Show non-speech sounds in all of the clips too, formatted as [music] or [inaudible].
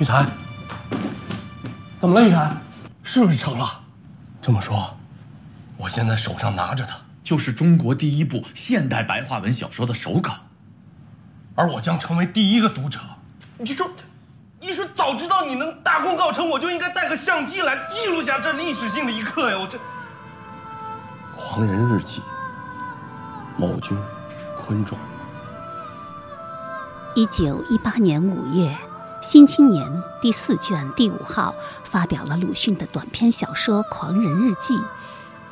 玉婵，怎么了？玉婵，是不是成了？这么说，我现在手上拿着的就是中国第一部现代白话文小说的手稿，而我将成为第一个读者。你说，你说，早知道你能大功告成，我就应该带个相机来记录下这历史性的一刻呀！我这《狂人日记》，某君，昆仲。一九一八年五月，《新青年》第四卷第五号发表了鲁迅的短篇小说《狂人日记》，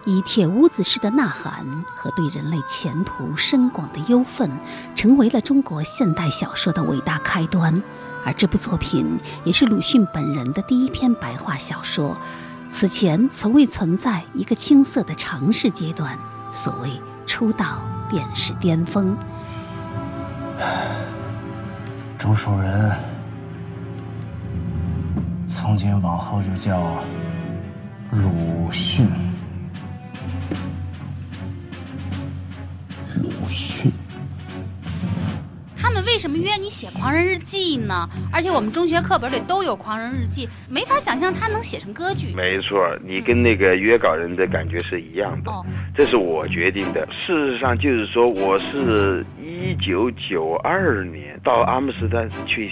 以铁屋子式的呐喊和对人类前途深广的忧愤，成为了中国现代小说的伟大开端。而这部作品也是鲁迅本人的第一篇白话小说，此前从未存在一个青涩的尝试阶段。所谓出道便是巅峰。周树人，从今往后就叫鲁迅。鲁迅，他们为什么约你写《狂人日记》呢？而且我们中学课本里都有《狂人日记》，没法想象他能写成歌剧。没错，你跟那个约稿人的感觉是一样的。哦，这是我决定的。事实上，就是说，我是一九九二年到阿姆斯特丹去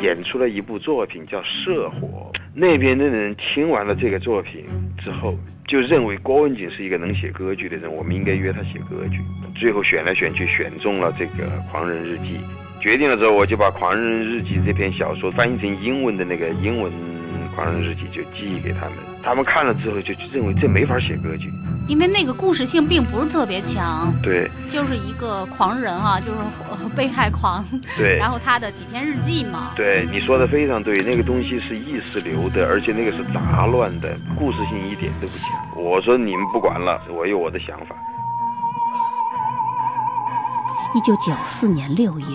演出了一部作品，叫《社火》。那边的人听完了这个作品之后，就认为郭文景是一个能写歌剧的人，我们应该约他写歌剧。最后选来选去，选中了这个《狂人日记》。决定了之后，我就把《狂人日记》这篇小说翻译成英文的那个英文《狂人日记》，就寄给他们。他们看了之后，就认为这没法写歌剧。因为那个故事性并不是特别强，对就是一个狂人啊，就是呃 [laughs] 被害狂，对然后他的几篇日记嘛。对，你说的非常对，那个东西是意识流的，而且那个是杂乱的，故事性一点都不强。我说你们不管了，我有我的想法。一九九四年六月，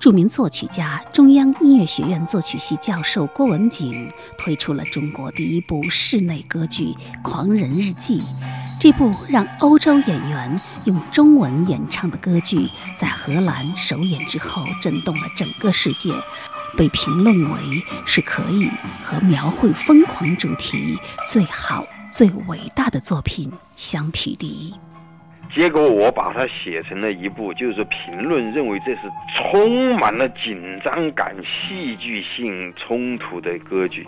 著名作曲家、中央音乐学院作曲系教授郭文景推出了中国第一部室内歌剧《狂人日记》。这部让欧洲演员用中文演唱的歌剧，在荷兰首演之后，震动了整个世界，被评论为是可以和描绘疯狂主题最好、最伟大的作品相匹敌。结果我把它写成了一部，就是说评论认为这是充满了紧张感、戏剧性冲突的歌剧。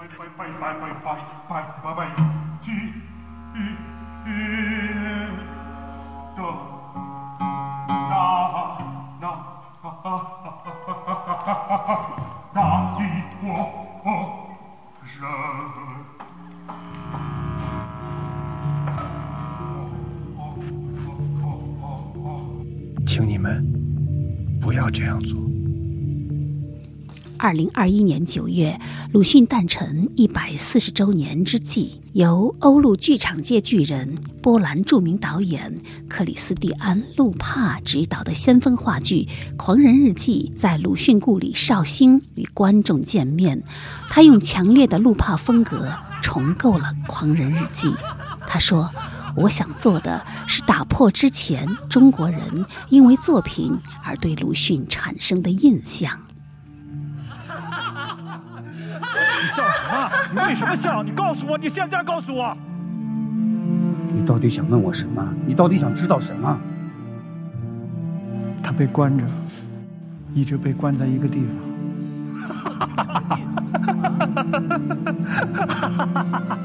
请你们不要这样做。二零二一年九月，鲁迅诞辰一百四十周年之际，由欧陆剧场界巨人、波兰著名导演克里斯蒂安·路帕执导的先锋话剧《狂人日记》在鲁迅故里绍兴与观众见面。他用强烈的路帕风格重构了《狂人日记》。他说：“我想做的是打破之前中国人因为作品而对鲁迅产生的印象。”你笑什么？你为什么笑？你告诉我，你现在告诉我。你到底想问我什么？你到底想知道什么？他被关着，一直被关在一个地方。[laughs]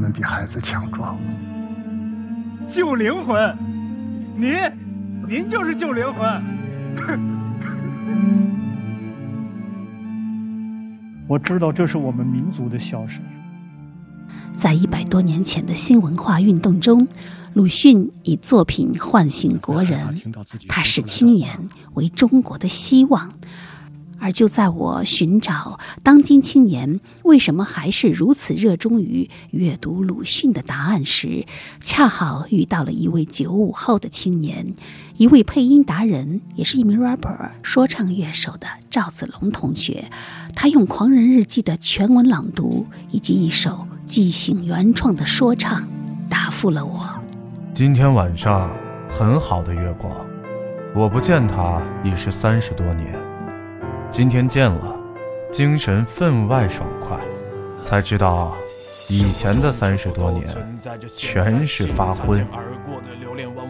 们比孩子强壮。救灵魂，您，您就是救灵魂。[laughs] 我知道这是我们民族的笑声。在一百多年前的新文化运动中，鲁迅以作品唤醒国人，他视青年为中国的希望。而就在我寻找当今青年为什么还是如此热衷于阅读鲁迅的答案时，恰好遇到了一位九五后的青年，一位配音达人，也是一名 rapper 说唱乐手的赵子龙同学。他用《狂人日记》的全文朗读以及一首即兴原创的说唱，答复了我。今天晚上很好的月光，我不见他已是三十多年。今天见了，精神分外爽快，才知道以前的三十多年全是发昏。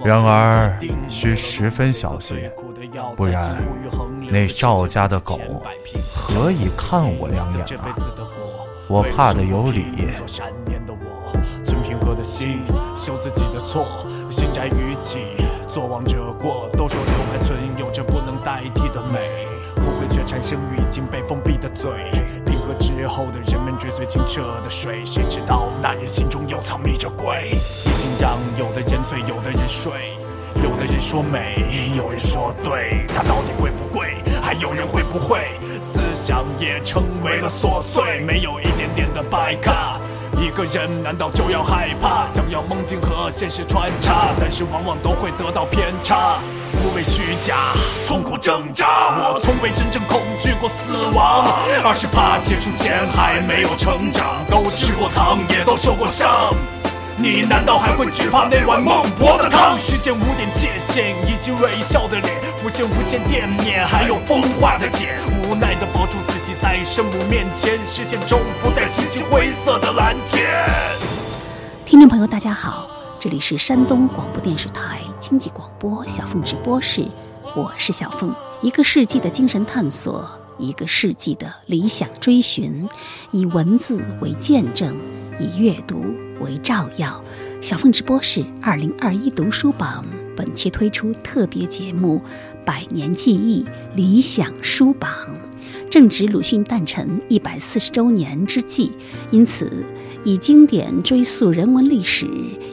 然而需十分小心，不然那赵家的狗何以看我两眼啊？我怕的有理。存平和的心，修自己的错，心斋于己，做王者过。都说留还存有着不能代替的美。生于已经被封闭的嘴。冰河之后的人们追随清澈的水，谁知道那人心中又藏匿着鬼？已经让有的人醉，有的人睡，有的人说美，有人说对，它到底贵不贵？还有人会不会？思想也成为了琐碎，没有一点点的白卡。一个人难道就要害怕？想要梦境和现实穿插，但是往往都会得到偏差。无畏虚假，痛苦挣扎。我从未真正恐惧过死亡，而是怕结束前还没有成长。都吃过糖，也都受过伤。你难道还会惧怕那碗孟婆的汤？时间无点界限，以及微笑的脸，浮现无限惦念，还有风化的茧。无奈的抱住自己，在生母面前，视线中不再清晰灰色的蓝天。听众朋友，大家好，这里是山东广播电视台经济广播小凤直播室，我是小凤。一个世纪的精神探索，一个世纪的理想追寻，以文字为见证，以阅读。为照耀，小凤直播室二零二一读书榜本期推出特别节目《百年记忆理想书榜》，正值鲁迅诞辰一百四十周年之际，因此以经典追溯人文历史，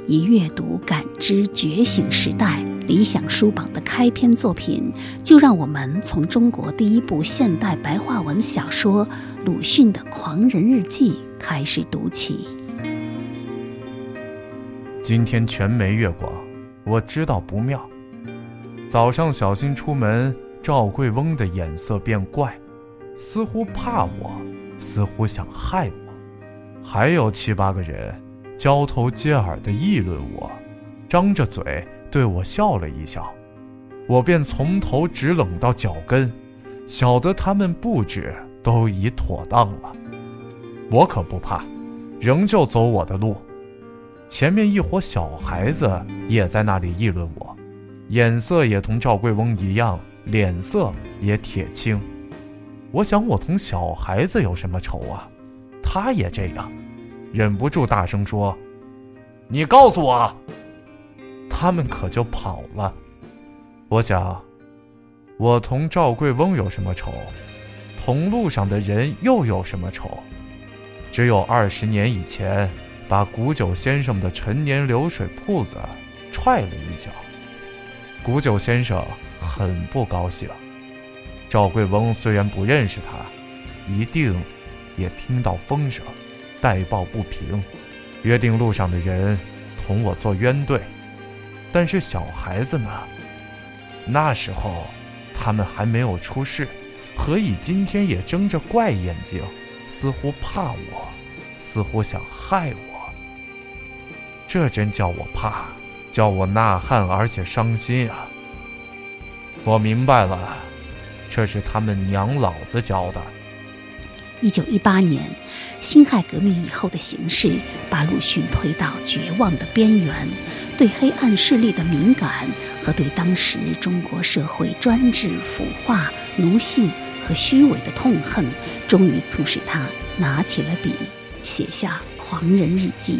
以阅读感知觉醒时代。理想书榜的开篇作品，就让我们从中国第一部现代白话文小说鲁迅的《狂人日记》开始读起。今天全没月光，我知道不妙。早上小心出门，赵贵翁的眼色变怪，似乎怕我，似乎想害我。还有七八个人交头接耳的议论我，张着嘴对我笑了一笑，我便从头直冷到脚跟，晓得他们布置都已妥当了。我可不怕，仍旧走我的路。前面一伙小孩子也在那里议论我，眼色也同赵贵翁一样，脸色也铁青。我想，我同小孩子有什么仇啊？他也这样，忍不住大声说：“你告诉我！”他们可就跑了。我想，我同赵贵翁有什么仇？同路上的人又有什么仇？只有二十年以前。把古九先生的陈年流水铺子踹了一脚，古九先生很不高兴。赵贵翁虽然不认识他，一定也听到风声，带报不平，约定路上的人同我做冤对。但是小孩子呢？那时候他们还没有出世，何以今天也睁着怪眼睛，似乎怕我，似乎想害我？这真叫我怕，叫我呐喊，而且伤心啊！我明白了，这是他们娘老子教的。一九一八年，辛亥革命以后的形势把鲁迅推到绝望的边缘，对黑暗势力的敏感和对当时中国社会专制、腐化、奴性和虚伪的痛恨，终于促使他拿起了笔，写下《狂人日记》。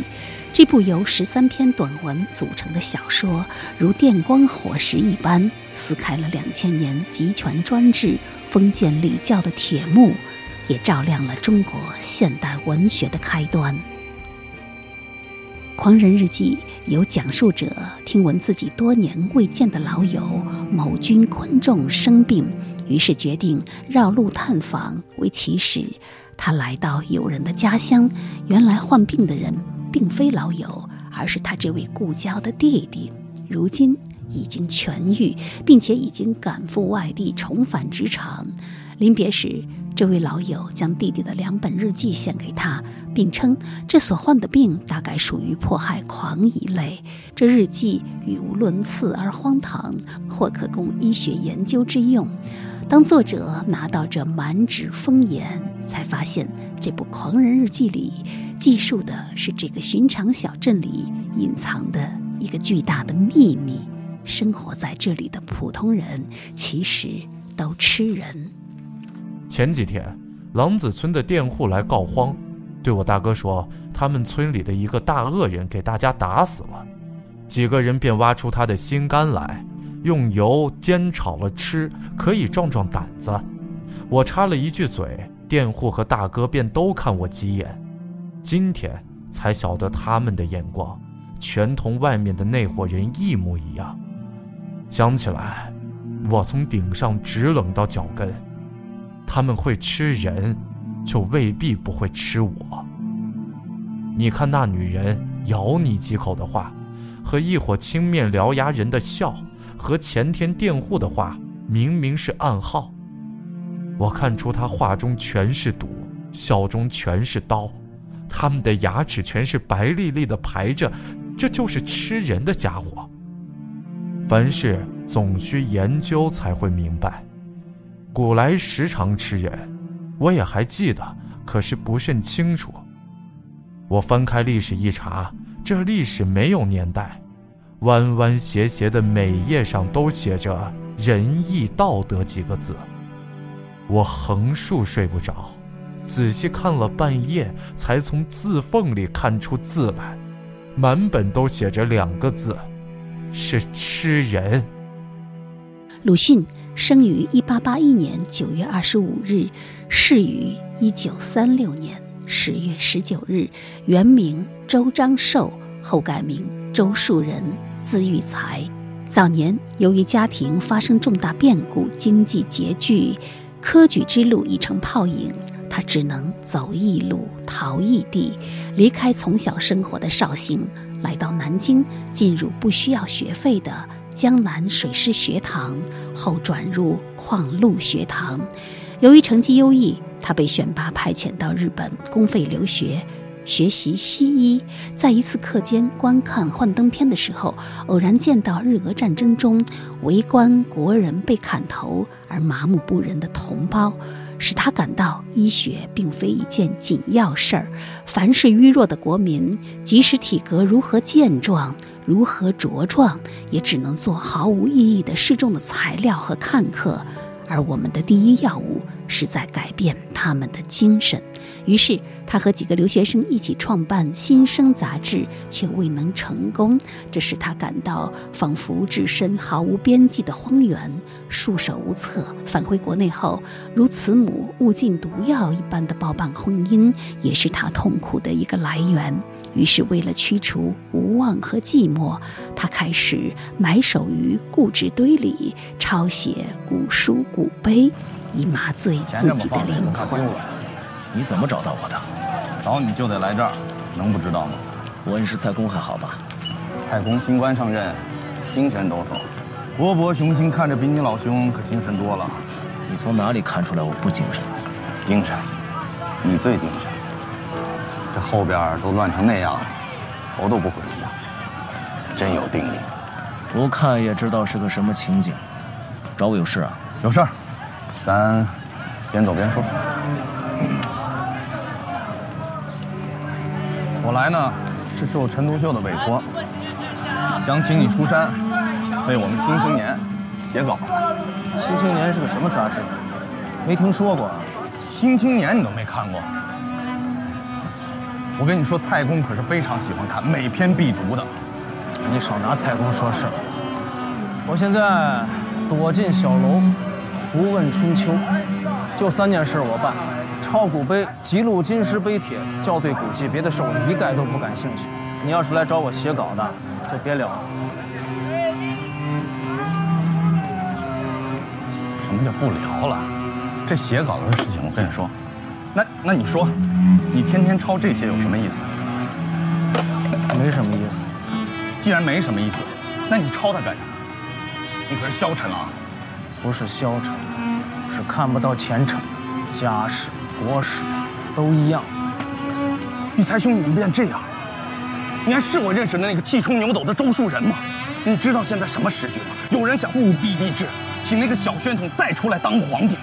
这部由十三篇短文组成的小说，如电光火石一般撕开了两千年集权专制、封建礼教的铁幕，也照亮了中国现代文学的开端。《狂人日记》由讲述者听闻自己多年未见的老友某君昆仲生病，于是决定绕路探访。为起始，他来到友人的家乡，原来患病的人并非老友，而是他这位故交的弟弟。如今已经痊愈，并且已经赶赴外地，重返职场。临别时，这位老友将弟弟的两本日记献给他，并称这所患的病大概属于迫害狂一类。这日记语无伦次而荒唐，或可供医学研究之用。当作者拿到这满纸风言，才发现这部狂人日记里记述的是这个寻常小镇里隐藏的一个巨大的秘密：生活在这里的普通人其实都吃人。前几天，狼子村的佃户来告荒，对我大哥说，他们村里的一个大恶人给大家打死了，几个人便挖出他的心肝来，用油煎炒了吃，可以壮壮胆子。我插了一句嘴，佃户和大哥便都看我几眼。今天才晓得他们的眼光，全同外面的那伙人一模一样。想起来，我从顶上直冷到脚跟。他们会吃人，就未必不会吃我。你看那女人咬你几口的话，和一伙青面獠牙人的笑，和前天佃户的话，明明是暗号。我看出他话中全是毒，笑中全是刀，他们的牙齿全是白丽丽的排着，这就是吃人的家伙。凡事总需研究才会明白。古来时常吃人，我也还记得，可是不甚清楚。我翻开历史一查，这历史没有年代，弯弯斜斜的每页上都写着“仁义道德”几个字。我横竖睡不着，仔细看了半夜，才从字缝里看出字来，满本都写着两个字，是吃人。鲁迅。生于一八八一年九月二十五日，逝于一九三六年十月十九日。原名周章寿，后改名周树人，字育才。早年由于家庭发生重大变故，经济拮据，科举之路已成泡影，他只能走异路，逃异地，离开从小生活的绍兴，来到南京，进入不需要学费的。江南水师学堂后转入矿路学堂，由于成绩优异，他被选拔派遣到日本公费留学，学习西医。在一次课间观看幻灯片的时候，偶然见到日俄战争中围观国人被砍头而麻木不仁的同胞，使他感到医学并非一件紧要事儿。凡是虚弱的国民，即使体格如何健壮。如何茁壮，也只能做毫无意义的示众的材料和看客，而我们的第一要务是在改变他们的精神。于是，他和几个留学生一起创办《新生》杂志，却未能成功，这使他感到仿佛置身毫无边际的荒原，束手无策。返回国内后，如慈母误进毒药一般的包办婚姻，也是他痛苦的一个来源。于是，为了驱除无望和寂寞，他开始埋首于故纸堆里抄写古书古碑，以麻醉自己的灵魂。你怎么找到我的？找你就得来这儿，能不知道吗？我认识蔡公还好吧？蔡公新官上任，精神抖擞，勃勃雄心，看着比你老兄可精神多了。你从哪里看出来我不精神？精神，你最精神。这后边都乱成那样了，头都不回一下，真有定力。不看也知道是个什么情景。找我有事啊？有事儿，咱边走边说。我来呢是受陈独秀的委托，想请你出山为我们《新青年》写稿。《新青年》是个什么杂志？没听说过。《新青年》你都没看过？我跟你说，蔡公可是非常喜欢看，每篇必读的。你少拿蔡公说事。我现在躲进小楼，不问春秋，就三件事我办：抄古碑、极录金石碑帖、校对古籍。别的事我一概都不感兴趣。你要是来找我写稿的，就别聊了。什么叫不聊了。这写稿的事情，我跟你说，那那你说，你天天抄这些有什么意思？没什么意思。既然没什么意思，那你抄它干啥？你可是消沉了啊！不是消沉，是看不到前程。家事、国史，都一样。玉才兄你怎么变这样了？你还是我认识的那个气冲牛斗的周树人吗？你知道现在什么时局吗？有人想务必立志，请那个小宣统再出来当皇帝。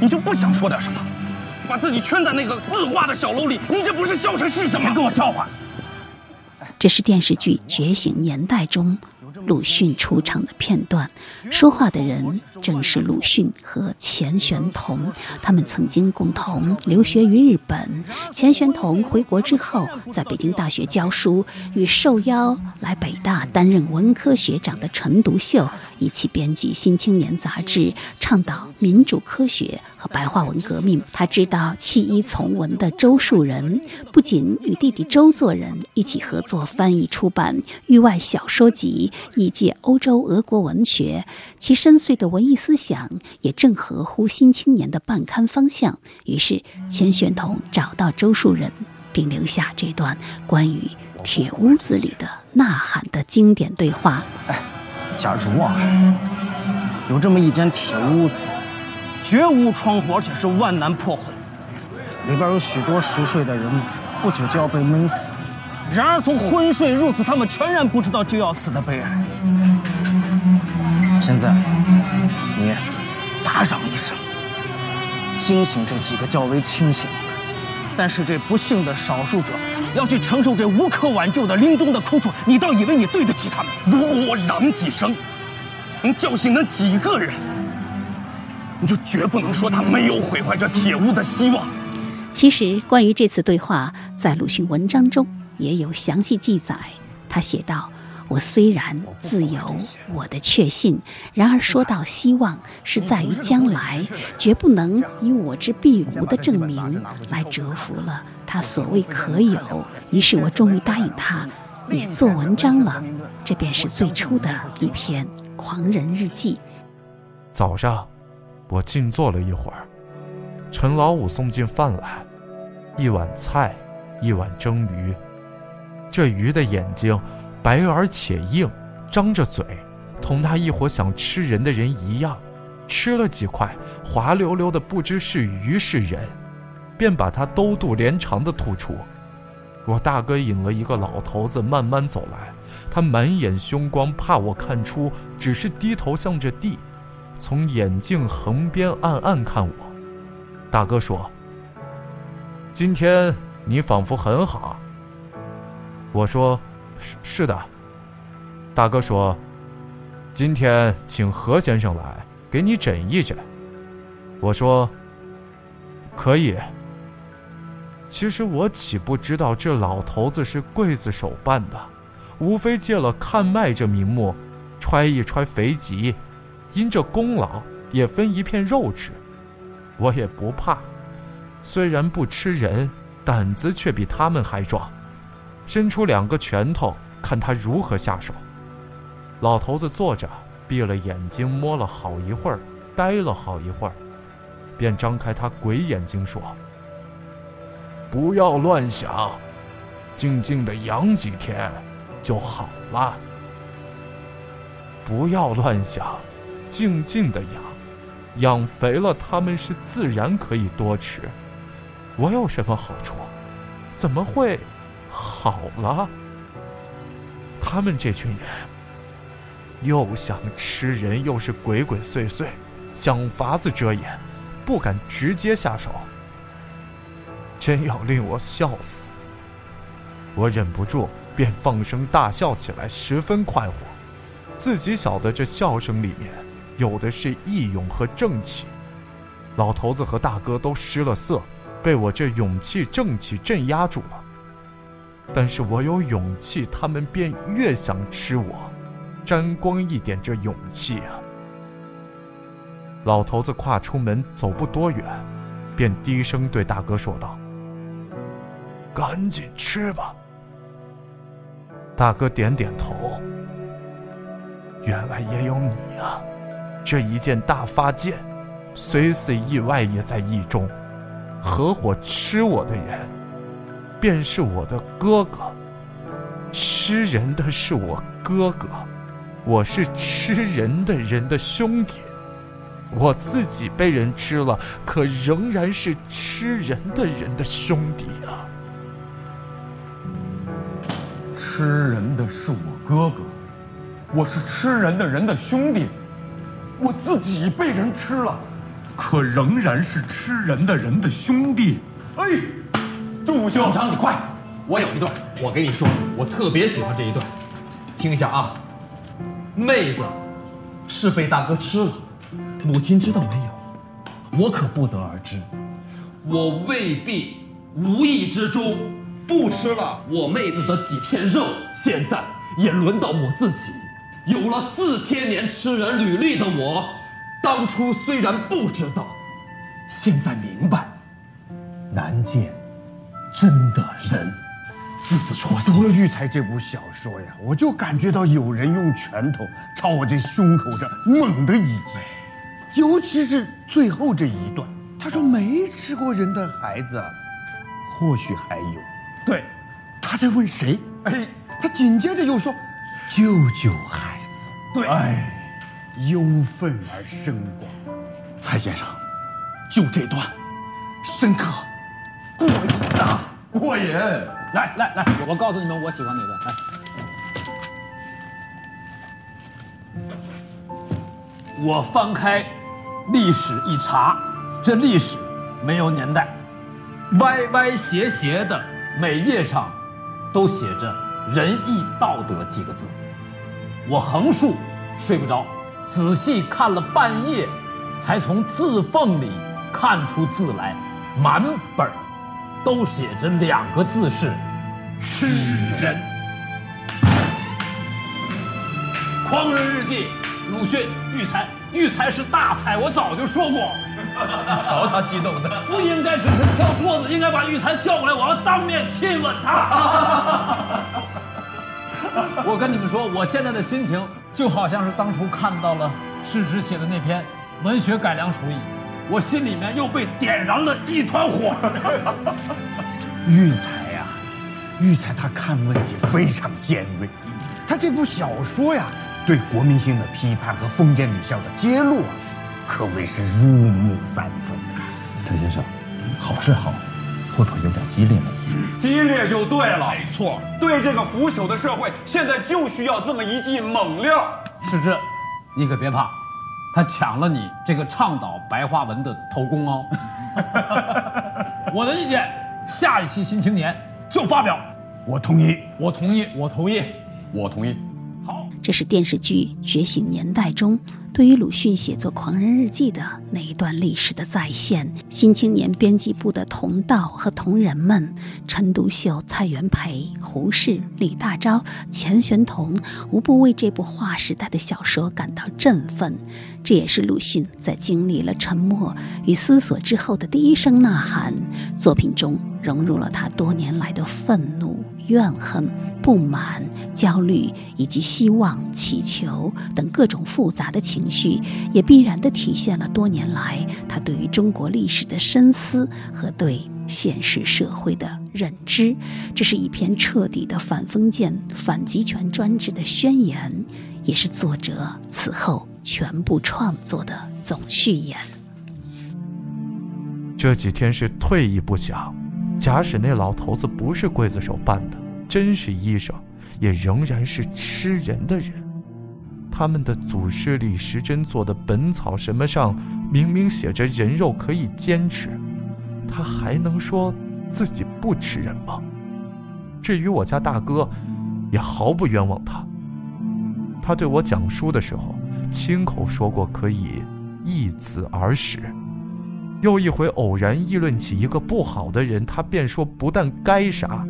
你就不想说点什么？把自己圈在那个字画的小楼里，你这不是消沉是什么？别跟我叫唤！这是电视剧《觉醒年代》中。鲁迅出场的片段，说话的人正是鲁迅和钱玄同。他们曾经共同留学于日本。钱玄同回国之后，在北京大学教书，与受邀来北大担任文科学长的陈独秀一起编辑《新青年》杂志，倡导民主科学和白话文革命。他知道弃医从文的周树人，不仅与弟弟周作人一起合作翻译出版《域外小说集》。一届欧洲俄国文学，其深邃的文艺思想也正合乎《新青年》的办刊方向。于是，钱玄同找到周树人，并留下这段关于铁屋子里的呐喊的经典对话。哎，假如啊，有这么一间铁屋子，绝无窗户，而且是万难破毁，里边有许多熟睡的人，不久就要被闷死。然而，从昏睡入死，他们全然不知道就要死的悲哀。现在，你打嚷一声，惊醒这几个较为清醒，但是这不幸的少数者要去承受这无可挽救的临终的苦楚，你倒以为你对得起他们？如果我嚷几声，能叫醒那几个人，你就绝不能说他没有毁坏这铁屋的希望。其实，关于这次对话，在鲁迅文章中。也有详细记载。他写道：“我虽然自由我的确信，然而说到希望，是在于将来，绝不能以我之必无的证明来折服了他所谓可有。于是我终于答应他，也做文章了。这便是最初的一篇狂人日记。”早上，我静坐了一会儿，陈老五送进饭来，一碗菜，一碗蒸鱼。这鱼的眼睛白而且硬，张着嘴，同他一伙想吃人的人一样，吃了几块，滑溜溜的，不知是鱼是人，便把它兜肚连肠的吐出。我大哥引了一个老头子慢慢走来，他满眼凶光，怕我看出，只是低头向着地，从眼镜横边暗暗看我。大哥说：“今天你仿佛很好。”我说：“是是的。”大哥说：“今天请何先生来给你诊一诊。”我说：“可以。”其实我岂不知道这老头子是刽子手办的，无非借了看脉这名目，揣一揣肥吉，因这功劳也分一片肉吃。我也不怕，虽然不吃人，胆子却比他们还壮。伸出两个拳头，看他如何下手。老头子坐着，闭了眼睛，摸了好一会儿，呆了好一会儿，便张开他鬼眼睛说：“不要乱想，静静的养几天就好了。不要乱想，静静的养，养肥了他们是自然可以多吃。我有什么好处？怎么会？”好了，他们这群人又想吃人，又是鬼鬼祟祟，想法子遮掩，不敢直接下手。真要令我笑死！我忍不住便放声大笑起来，十分快活。自己晓得这笑声里面有的是义勇和正气。老头子和大哥都失了色，被我这勇气正气镇压住了。但是我有勇气，他们便越想吃我，沾光一点这勇气啊！老头子跨出门，走不多远，便低声对大哥说道：“赶紧吃吧。”大哥点点头。原来也有你啊！这一件大发箭，虽死意外也在意中。合伙吃我的人，便是我的哥哥。吃人的是我哥哥，我是吃人的人的兄弟。我自己被人吃了，可仍然是吃人的人的兄弟啊！吃人的是我哥哥，我是吃人的人的兄弟。我自己被人吃了，可仍然是吃人的人的兄弟。哎，祝兄，张你快！我有一段，我给你说，我特别喜欢这一段，听一下啊。妹子是被大哥吃了，母亲知道没有？我可不得而知。我未必无意之中不吃了我妹子的几片肉，现在也轮到我自己。有了四千年吃人履历的我，当初虽然不知道，现在明白，难见真的人。字字戳心。读了《育才》这部小说呀，我就感觉到有人用拳头朝我这胸口这猛地一击，尤其是最后这一段，他说没吃过人的孩子，或许还有。对，他在问谁？哎，他紧接着又说，救救孩子。对，哎，忧愤而深广。蔡先生，就这段，深刻，过瘾啊，过瘾。来来来，我告诉你们，我喜欢哪段。来，我翻开历史一查，这历史没有年代，歪歪斜斜的每页上都写着“仁义道德”几个字。我横竖睡不着，仔细看了半夜，才从字缝里看出字来，满本儿。都写着两个字是“吃人”。《狂人日记》，鲁迅、育才，育才是大才，我早就说过。你瞧他激动的，不应该只是敲桌子，应该把育才叫过来，我要当面亲吻他。[laughs] [laughs] 我跟你们说，我现在的心情就好像是当初看到了世之写的那篇文学改良刍议。我心里面又被点燃了一团火。[laughs] 育才呀，育才他看问题非常尖锐，他这部小说呀，对国民性的批判和封建礼教的揭露啊，可谓是入木三分。蔡先生，好是好，会不会有点激烈了一些？激烈就对了，没错。对这个腐朽的社会，现在就需要这么一剂猛料。是这，你可别怕。他抢了你这个倡导白话文的头功哦！[laughs] 我的意见，下一期《新青年》就发表。我同意，我同意，我同意，我同意。好，这是电视剧《觉醒年代》中对于鲁迅写作《狂人日记》的那一段历史的再现。新青年编辑部的同道和同仁们，陈独秀、蔡元培、胡适、李大钊、钱玄同，无不为这部划时代的小说感到振奋。这也是鲁迅在经历了沉默与思索之后的第一声呐喊。作品中融入了他多年来的愤怒、怨恨、不满、焦虑以及希望、祈求等各种复杂的情绪，也必然地体现了多年来他对于中国历史的深思和对现实社会的认知。这是一篇彻底的反封建、反集权专制的宣言，也是作者此后。全部创作的总序言。这几天是退一步想，假使那老头子不是刽子手办的，真是医生，也仍然是吃人的人。他们的祖师李时珍做的《本草》什么上，明明写着人肉可以煎吃，他还能说自己不吃人吗？至于我家大哥，也毫不冤枉他。他对我讲书的时候。亲口说过可以易子而食，又一回偶然议论起一个不好的人，他便说不但该杀，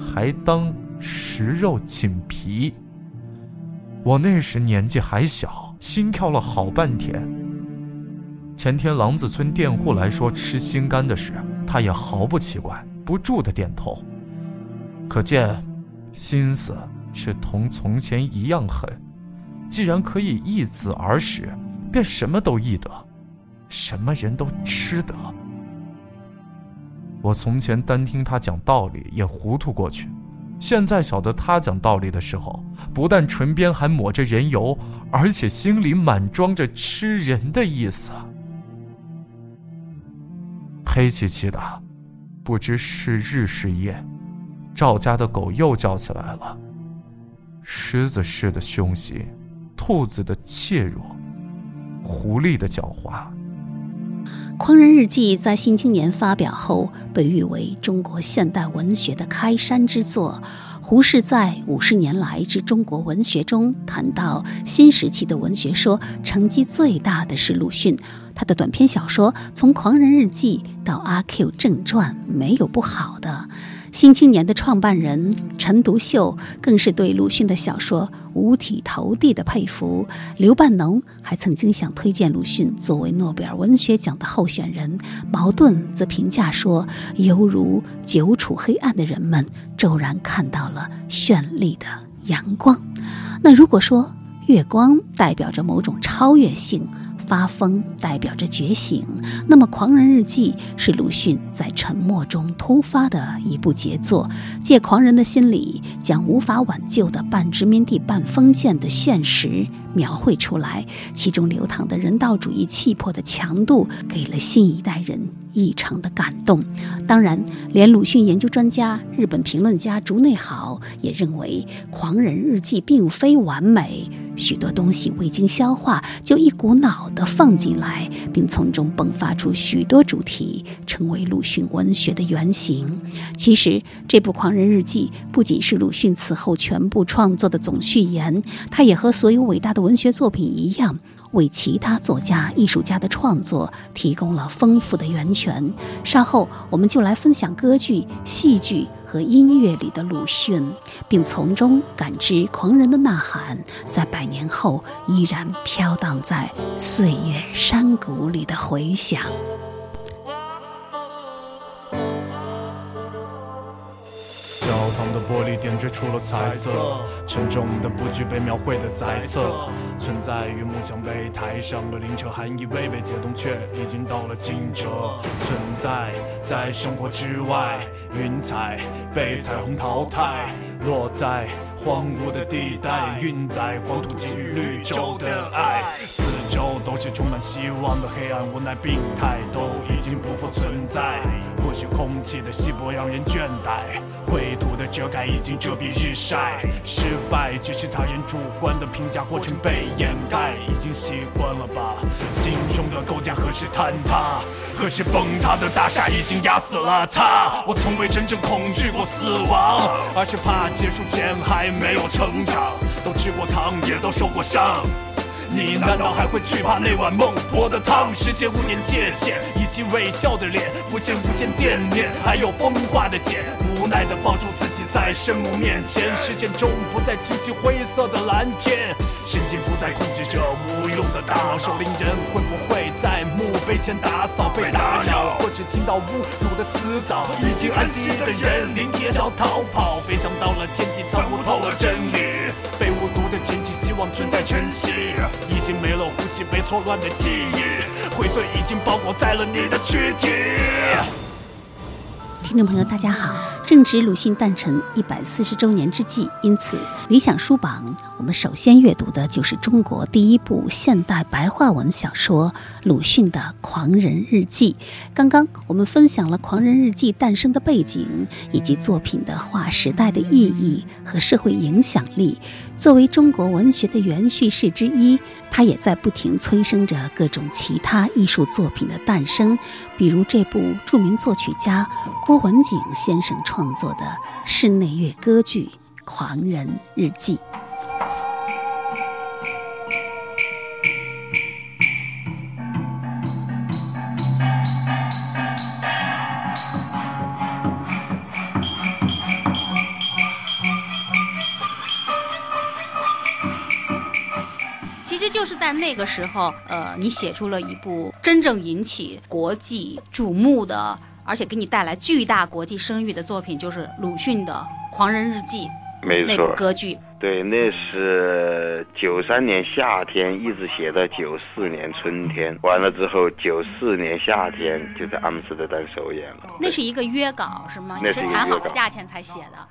还当食肉寝皮。我那时年纪还小，心跳了好半天。前天狼子村佃户来说吃心肝的事，他也毫不奇怪，不住的点头。可见，心思是同从前一样狠。既然可以易子而食，便什么都易得，什么人都吃得。我从前单听他讲道理也糊涂过去，现在晓得他讲道理的时候，不但唇边还抹着人油，而且心里满装着吃人的意思。黑漆漆的，不知是日是夜，赵家的狗又叫起来了。狮子似的凶袭，兔子的怯弱，狐狸的狡猾。《狂人日记》在《新青年》发表后，被誉为中国现代文学的开山之作。胡适在《五十年来之中国文学》中谈到，新时期的文学说成绩最大的是鲁迅。他的短篇小说从《狂人日记》到《阿 Q 正传》，没有不好的。《新青年》的创办人陈独秀更是对鲁迅的小说五体投地的佩服。刘半农还曾经想推荐鲁迅作为诺贝尔文学奖的候选人。茅盾则评价说，犹如久处黑暗的人们骤然看到了绚丽的阳光。那如果说月光代表着某种超越性，发疯代表着觉醒，那么《狂人日记》是鲁迅在沉默中突发的一部杰作，借狂人的心理，将无法挽救的半殖民地半封建的现实描绘出来，其中流淌的人道主义气魄的强度，给了新一代人异常的感动。当然，连鲁迅研究专家、日本评论家竹内好也认为，《狂人日记》并非完美。许多东西未经消化，就一股脑地放进来，并从中迸发出许多主题，成为鲁迅文学的原型。其实，这部《狂人日记》不仅是鲁迅此后全部创作的总序言，它也和所有伟大的文学作品一样。为其他作家、艺术家的创作提供了丰富的源泉。稍后，我们就来分享歌剧、戏剧和音乐里的鲁迅，并从中感知狂人的呐喊，在百年后依然飘荡在岁月山谷里的回响。教堂的玻璃点缀出了彩色，沉重的布局被描绘的在册，存在于木像碑台上的灵车，还以为被解冻，却已经到了惊蛰。存在在生活之外，云彩被彩虹淘汰，落在荒芜的地带，运载黄土给予绿洲的爱。四周都是充满希望的黑暗，无奈病态都已经不复存在。或许空气的稀薄让人倦怠，绘图的遮盖已经遮蔽日晒。失败只是他人主观的评价，过程被掩盖，已经习惯了吧？心中的构建何时坍塌？何时崩塌的大厦已经压死了他。我从未真正恐惧过死亡，而是怕结束前还没有成长。都吃过糖，也都受过伤。你难道还会惧怕那碗孟婆的汤？世界无点界限，以及微笑的脸，浮现无限惦念，还有风化的茧。无奈的抱住自己，在圣母面前，视线中不再清晰灰色的蓝天，神经不再控制着无用的大脑。守灵人会不会在墓被钱打扫被打扰，或只听到侮辱的辞藻？已经安息的人，临街想逃跑，飞翔到了天际，参悟透了真理。被误读的前景，希望存在晨曦。已经没了呼吸，被错乱的记忆，灰色已经包裹在了你的躯体。听众朋友，大家好！正值鲁迅诞辰一百四十周年之际，因此理想书榜，我们首先阅读的就是中国第一部现代白话文小说鲁迅的《狂人日记》。刚刚我们分享了《狂人日记》诞生的背景，以及作品的划时代的意义和社会影响力。作为中国文学的元叙事之一，它也在不停催生着各种其他艺术作品的诞生，比如这部著名作曲家郭文景先生创作的室内乐歌剧《狂人日记》。在那个时候，呃，你写出了一部真正引起国际瞩目的，而且给你带来巨大国际声誉的作品，就是鲁迅的《狂人日记》。那没错部歌剧。对，那是九三年夏天，一直写到九四年春天，完了之后，九四年夏天就在阿姆斯特丹首演了。那是一个约稿是吗？那是谈好约稿了价钱才写的。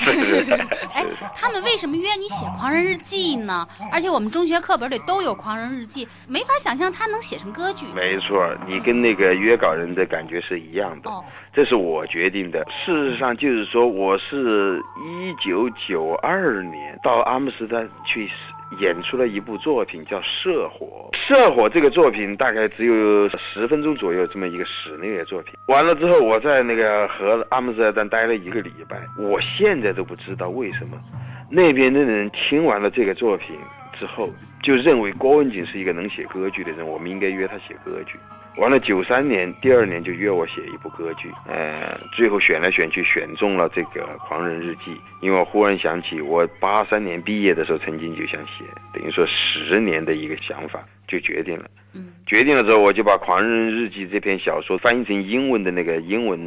是 [laughs] 是哎，他们为什么约你写《狂人日记》呢？而且我们中学课本里都有《狂人日记》，没法想象他能写成歌剧。没错，你跟那个约稿人的感觉是一样的。哦，这是我决定的。事实上，就是说，我是一九九二年到阿姆斯特丹去演出了一部作品，叫《社火》。《社火》这个作品大概只有十分钟左右这么一个室内的作品。完了之后，我在那个和阿姆斯特丹待了一个礼拜。我现在都不知道为什么，那边的人听完了这个作品之后，就认为郭文景是一个能写歌剧的人，我们应该约他写歌剧。完了，九三年第二年就约我写一部歌剧，呃，最后选来选去选中了这个《狂人日记》，因为我忽然想起我八三年毕业的时候曾经就想写，等于说十年的一个想法就决定了。嗯，决定了之后，我就把《狂人日记》这篇小说翻译成英文的那个英文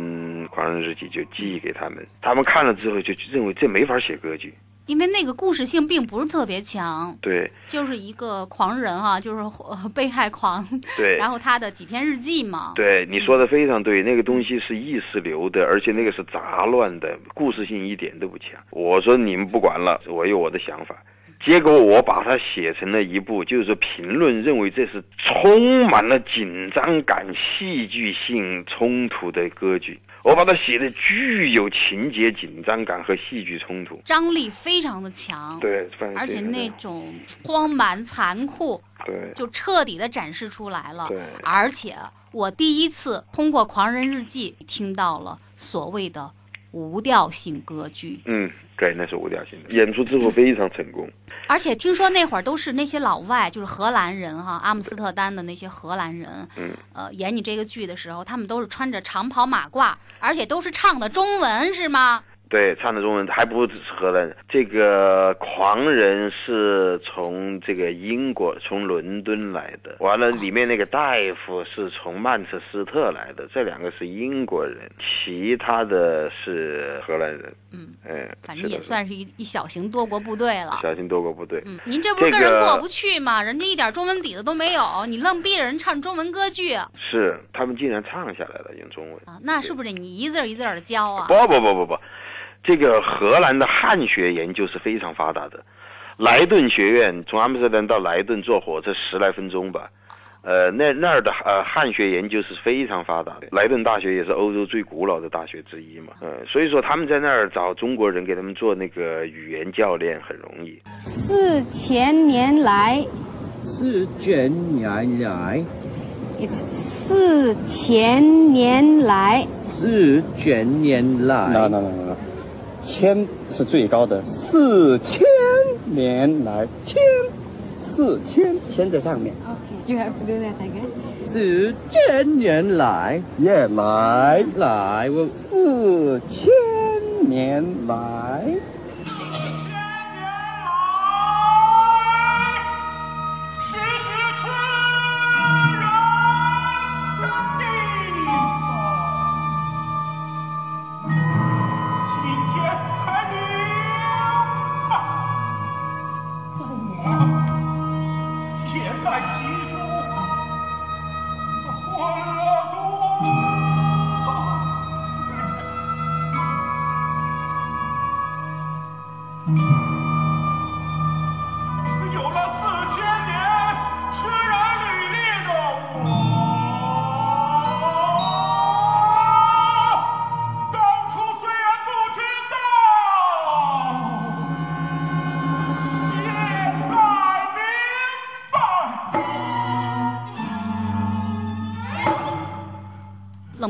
《狂人日记》就寄给他们，他们看了之后就认为这没法写歌剧。因为那个故事性并不是特别强，对就是一个狂人哈、就是呃 [laughs] 被害狂，对 [laughs] 然后他的几篇日记嘛，对，你说的非常对，那个东西是意识流的，而且那个是杂乱的，故事性一点都不强。我说你们不管了，我有我的想法。结果我把它写成了一部，就是评论认为这是充满了紧张感、戏剧性冲突的歌剧。我把它写的具有情节紧张感和戏剧冲突。张力非常的强，对，而且那种荒蛮残酷，对就彻底的展示出来了对。而且我第一次通过《狂人日记》听到了所谓的无调性歌剧，嗯，对，那是无调性的。演出之后非常成功。而且听说那会儿都是那些老外，就是荷兰人哈，阿姆斯特丹的那些荷兰人，嗯，呃，演你这个剧的时候，他们都是穿着长袍马褂，而且都是唱的中文，是吗？对，唱的中文还不只是荷兰人。这个狂人是从这个英国，从伦敦来的。完了，里面那个大夫是从曼彻斯特来的，这两个是英国人，其他的是荷兰人。嗯，哎，反正也算是一一小型多国部队了。小型多国部队。嗯，您这不是跟人过不去吗？人家一点中文底子都没有，你愣逼着人唱中文歌剧啊？是他们竟然唱下来了，用中文。啊那是不是得你一字儿一字的教啊？不不不不不，这个荷兰的汉学研究是非常发达的。莱顿学院从阿姆斯特丹到莱顿坐火车十来分钟吧，呃，那那儿的呃汉学研究是非常发达的。莱顿大学也是欧洲最古老的大学之一嘛，呃，所以说他们在那儿找中国人给他们做那个语言教练很容易。四千年来四千年来，，it's 四千年来，四千年来，no no no no，千是最高的，四千年来，千四千千在上面。OK，you have to do that again. 四千年来，耶来来，我四千年来。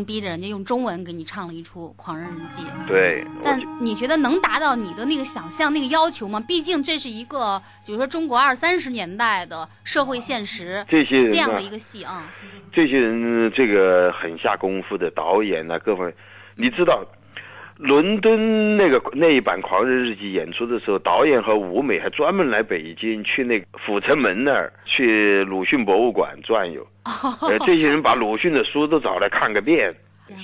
愣逼着人家用中文给你唱了一出《狂人日记》。对，但你觉得能达到你的那个想象、那个要求吗？毕竟这是一个，比如说中国二三十年代的社会现实，这些人啊这样的一个戏啊。这些人这个很下功夫的导演啊，各方面，你知道，伦敦那个那一版《狂人日记》演出的时候，导演和舞美还专门来北京去那个阜成门那儿去鲁迅博物馆转悠。呃，[laughs] 这些人把鲁迅的书都找来看个遍，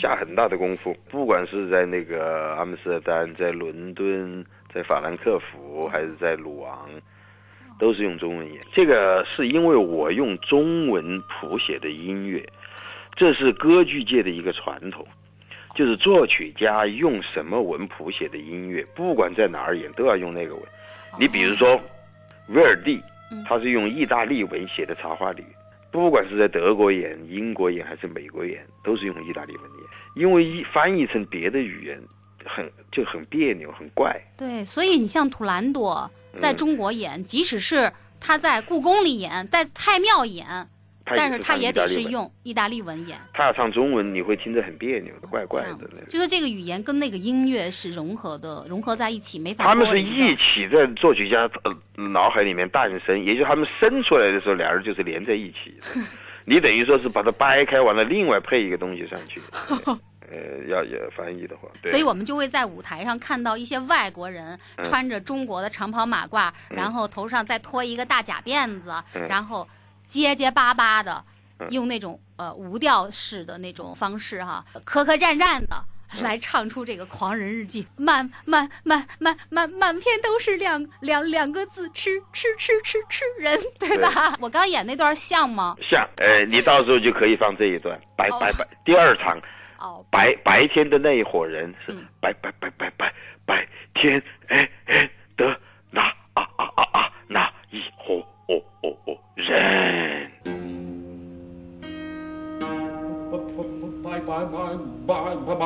下很大的功夫。不管是在那个阿姆斯特丹、在伦敦、在法兰克福还是在鲁昂，都是用中文演。这个是因为我用中文谱写的音乐，这是歌剧界的一个传统，就是作曲家用什么文谱写的音乐，不管在哪儿演都要用那个文。你比如说，威尔第，他是用意大利文写的《茶花女》，不管是在德国演、英国演还是美国演，都是用意大利文演，因为一翻译成别的语言，很就很别扭、很怪。对，所以你像图兰朵在中国演，即使是他在故宫里演，在太庙演，但是他也得是用意大利文演。他要唱中文，你会听着很别扭的、怪怪的。就是这个语言跟那个音乐是融合的，融合在一起，没法。他们是一起在作曲家呃脑海里面诞生，也就是他们生出来的时候，俩人就是连在一起的。[laughs] 你等于说是把它掰开完了，另外配一个东西上去。[laughs] 呃，要也翻译的话，对所以我们就会在舞台上看到一些外国人嗯穿着中国的长袍马褂，嗯然后头上再拖一个大假辫子，嗯然后结结巴巴的，嗯用那种呃无调式的那种方式哈，磕磕绊绊的。嗯来唱出这个《狂人日记》，满满满满满满篇都是两两两个字，吃吃吃吃吃人，对吧？我刚演那段像吗？像，呃，你到时候就可以放这一段，白哦白白，第二场，哦白白天的那一伙人是嗯白白白白白白天哎哎的那啊啊啊啊那一伙哦哦哦人。拜拜拜拜拜拜，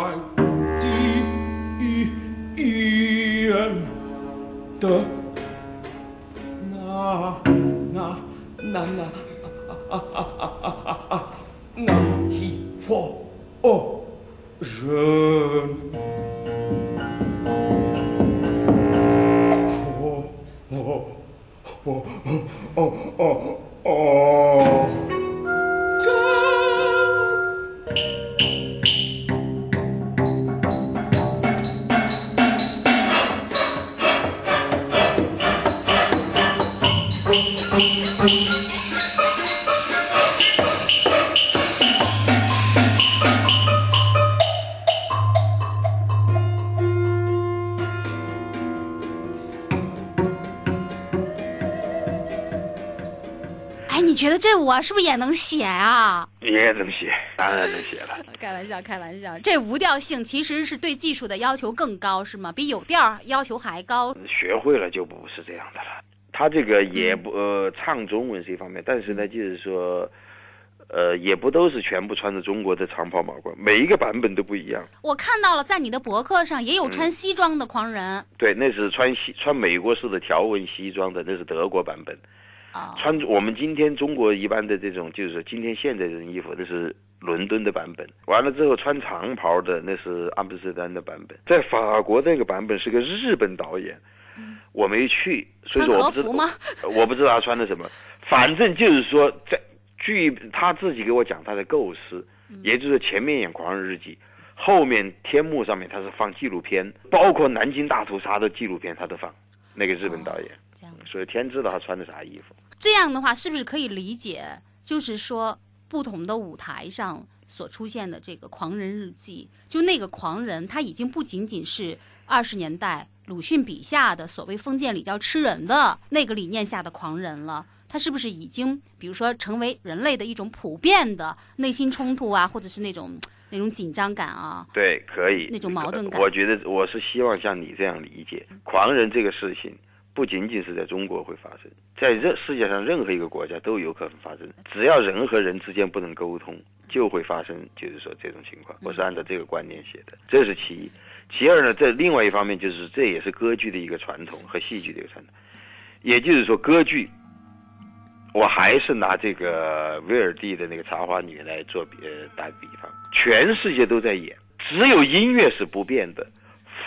第一一人的那那那那啊啊哦哦我是不是也能写啊？也能写，当然能写了。[laughs] 开玩笑，开玩笑。这无调性其实是对技术的要求更高，是吗？比有调要求还高。学会了就不是这样的了。他这个也不呃唱中文是一方面，但是呢，就是说，呃，也不都是全部穿着中国的长袍马褂，每一个版本都不一样。我看到了，在你的博客上也有穿西装的狂人。对，那是穿西穿美国式的条纹西装的，那是德国版本。穿我们今天中国一般的这种，就是说今天现在这种衣服，那是伦敦的版本。完了之后穿长袍的，那是阿姆斯特丹的版本。在法国那个版本是个日本导演，我没去，所以说我不知道？我不知道他穿的什么。反正就是说，在据他自己给我讲他的构思，也就是前面演《狂人日记》，后面天幕上面他是放纪录片，包括南京大屠杀的纪录片他都放。那个日本导演，所以天知道他穿的啥衣服。这样的话，是不是可以理解？就是说，不同的舞台上所出现的这个狂人日记，就那个狂人，他已经不仅仅是二十年代鲁迅笔下的所谓封建礼教吃人的那个理念下的狂人了。他是不是已经，比如说，成为人类的一种普遍的内心冲突啊，或者是那种那种紧张感啊？对，可以那种矛盾感我觉得我是希望像你这样理解，狂人这个事情不仅仅是在中国会发生，在任世界上任何一个国家都有可能发生。只要人和人之间不能沟通，就会发生，就是说这种情况。我是按照这个观念写的，这是其一。其二呢，这另外一方面就是这也是歌剧的一个传统和戏剧的一个传统，也就是说歌剧。我还是拿这个威尔第的那个《茶花女》来做比呃打比方，全世界都在演，只有音乐是不变的，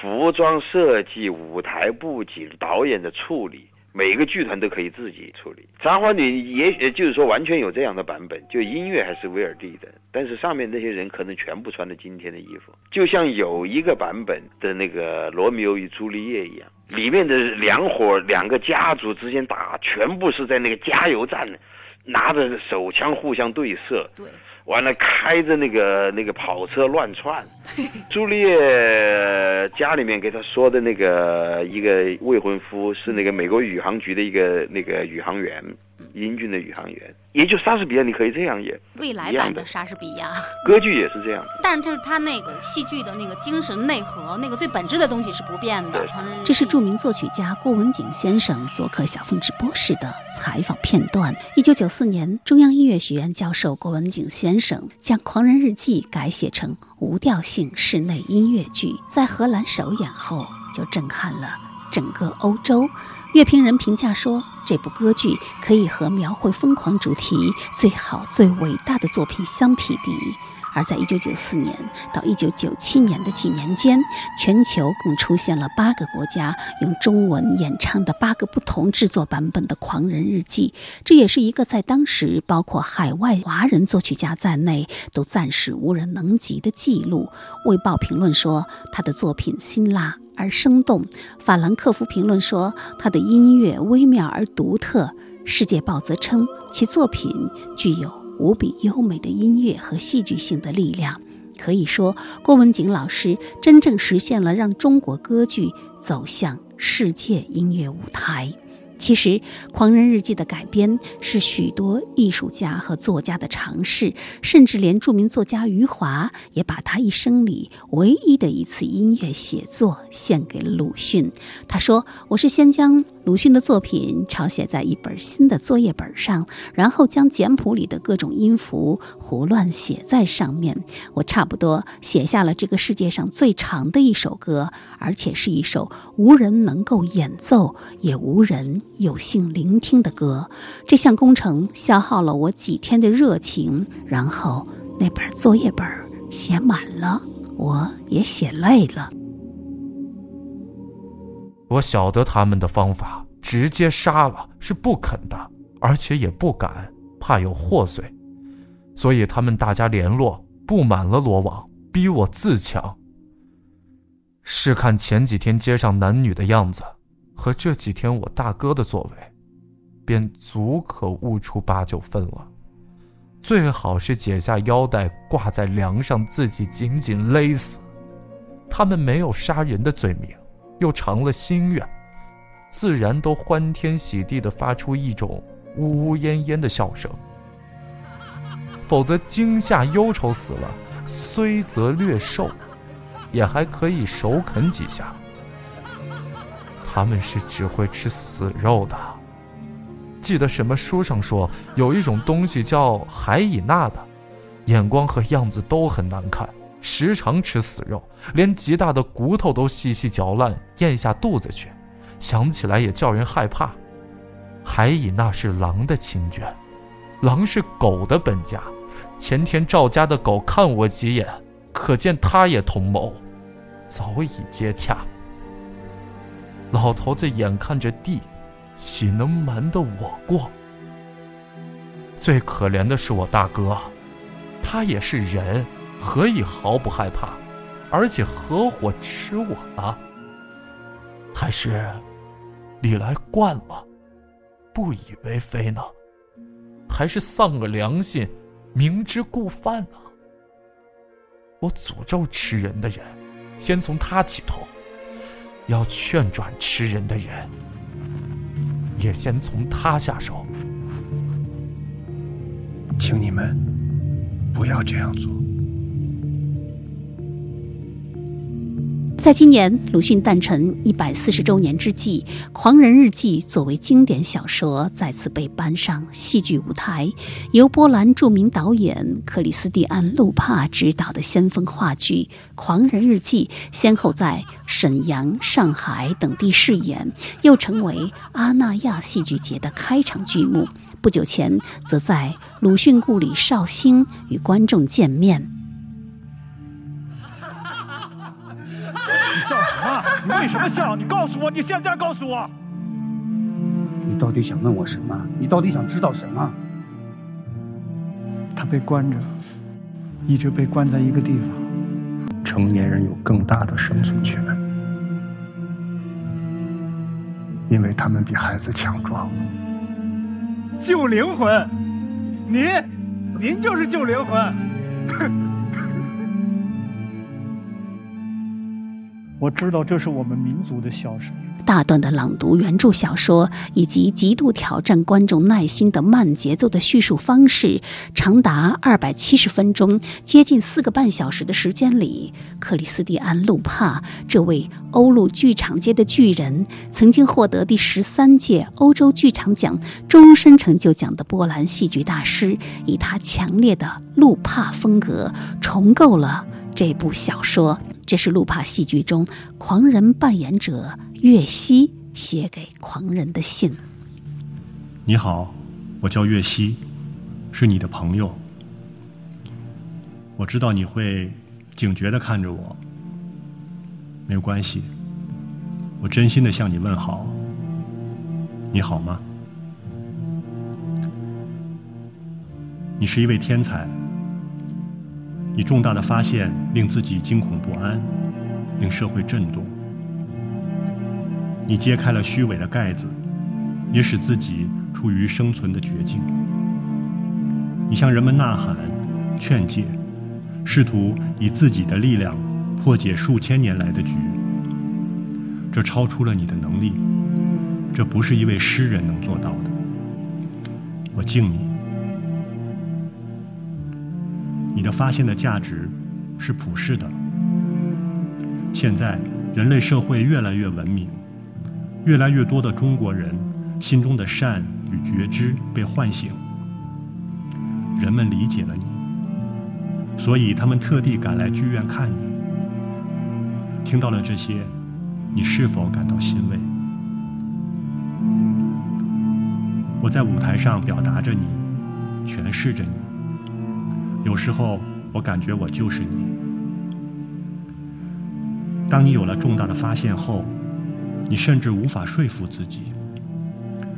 服装设计、舞台布景、导演的处理，每个剧团都可以自己处理。《茶花女》也也就是说完全有这样的版本，就音乐还是威尔第的，但是上面那些人可能全部穿着今天的衣服，就像有一个版本的那个《罗密欧与朱丽叶》一样。里面的两伙两个家族之间打，全部是在那个加油站，拿着手枪互相对射。对，完了开着那个那个跑车乱窜。[laughs] 朱丽叶家里面给他说的那个一个未婚夫是那个美国宇航局的一个那个宇航员，英俊的宇航员。也就莎士比亚，你可以这样演。未来版的莎士比亚，歌剧也是这样。但是就是他那个戏剧的那个精神内核，那个最本质的东西是不变的。这是著名作曲家郭文景先生做客小凤直播室的采访片段。一九九四年，中央音乐学院教授郭文景先生将《狂人日记》改写成无调性室内音乐剧，在荷兰首演后就震撼了整个欧洲。乐评人评价说，这部歌剧可以和描绘疯狂主题最好、最伟大的作品相匹敌。而在1994年到1997年的几年间，全球共出现了八个国家用中文演唱的八个不同制作版本的《狂人日记》，这也是一个在当时包括海外华人作曲家在内都暂时无人能及的记录。《卫报》评论说，他的作品辛辣。而生动，法兰克福评论说他的音乐微妙而独特。世界报则称其作品具有无比优美的音乐和戏剧性的力量。可以说，郭文景老师真正实现了让中国歌剧走向世界音乐舞台。其实，《狂人日记》的改编是许多艺术家和作家的尝试，甚至连著名作家余华也把他一生里唯一的一次音乐写作献给了鲁迅。他说：“我是先将鲁迅的作品抄写在一本新的作业本上，然后将简谱里的各种音符胡乱写在上面。我差不多写下了这个世界上最长的一首歌，而且是一首无人能够演奏，也无人。”有幸聆听的歌，这项工程消耗了我几天的热情，然后那本作业本写满了，我也写累了。我晓得他们的方法，直接杀了是不肯的，而且也不敢，怕有祸祟，所以他们大家联络，布满了罗网，逼我自强。试看前几天街上男女的样子。和这几天我大哥的作为，便足可悟出八九分了。最好是解下腰带挂在梁上，自己紧紧勒死。他们没有杀人的罪名，又偿了心愿，自然都欢天喜地地发出一种呜呜咽咽的笑声。否则惊吓忧愁死了，虽则略瘦，也还可以手啃几下。他们是只会吃死肉的。记得什么书上说有一种东西叫海以纳的，眼光和样子都很难看，时常吃死肉，连极大的骨头都细细嚼烂咽下肚子去，想起来也叫人害怕。海以纳是狼的亲眷，狼是狗的本家。前天赵家的狗看我几眼，可见他也同谋，早已接洽。老头子眼看着地，岂能瞒得我过？最可怜的是我大哥，他也是人，何以毫不害怕，而且合伙吃我呢？还是历来惯了，不以为非呢？还是丧了良心，明知故犯呢？我诅咒吃人的人，先从他起头。要劝转吃人的人，也先从他下手。请你们不要这样做。在今年鲁迅诞辰一百四十周年之际，《狂人日记》作为经典小说再次被搬上戏剧舞台。由波兰著名导演克里斯蒂安·路帕执导的先锋话剧《狂人日记》，先后在沈阳、上海等地试演，又成为阿那亚戏剧节的开场剧目。不久前，则在鲁迅故里绍兴与观众见面。你为什么笑？你告诉我，你现在告诉我，你到底想问我什么？你到底想知道什么？他被关着，一直被关在一个地方。成年人有更大的生存权，因为他们比孩子强壮。救灵魂，您您就是救灵魂。我知道这是我们民族的笑声。大段的朗读原著小说，以及极度挑战观众耐心的慢节奏的叙述方式，长达二百七十分钟，接近四个半小时的时间里，克里斯蒂安·路帕这位欧陆剧场界的巨人，曾经获得第十三届欧洲剧场奖终身成就奖的波兰戏剧大师，以他强烈的路帕风格重构了这部小说。这是路帕戏剧中狂人扮演者岳西写给狂人的信。你好，我叫岳西，是你的朋友。我知道你会警觉的看着我，没有关系，我真心的向你问好。你好吗？你是一位天才。你重大的发现令自己惊恐不安，令社会震动。你揭开了虚伪的盖子，也使自己处于生存的绝境。你向人们呐喊、劝诫，试图以自己的力量破解数千年来的局。这超出了你的能力，这不是一位诗人能做到的。我敬你。的发现的价值是普世的。现在，人类社会越来越文明，越来越多的中国人心中的善与觉知被唤醒，人们理解了你，所以他们特地赶来剧院看你。听到了这些，你是否感到欣慰？我在舞台上表达着你，诠释着你。有时候，我感觉我就是你。当你有了重大的发现后，你甚至无法说服自己。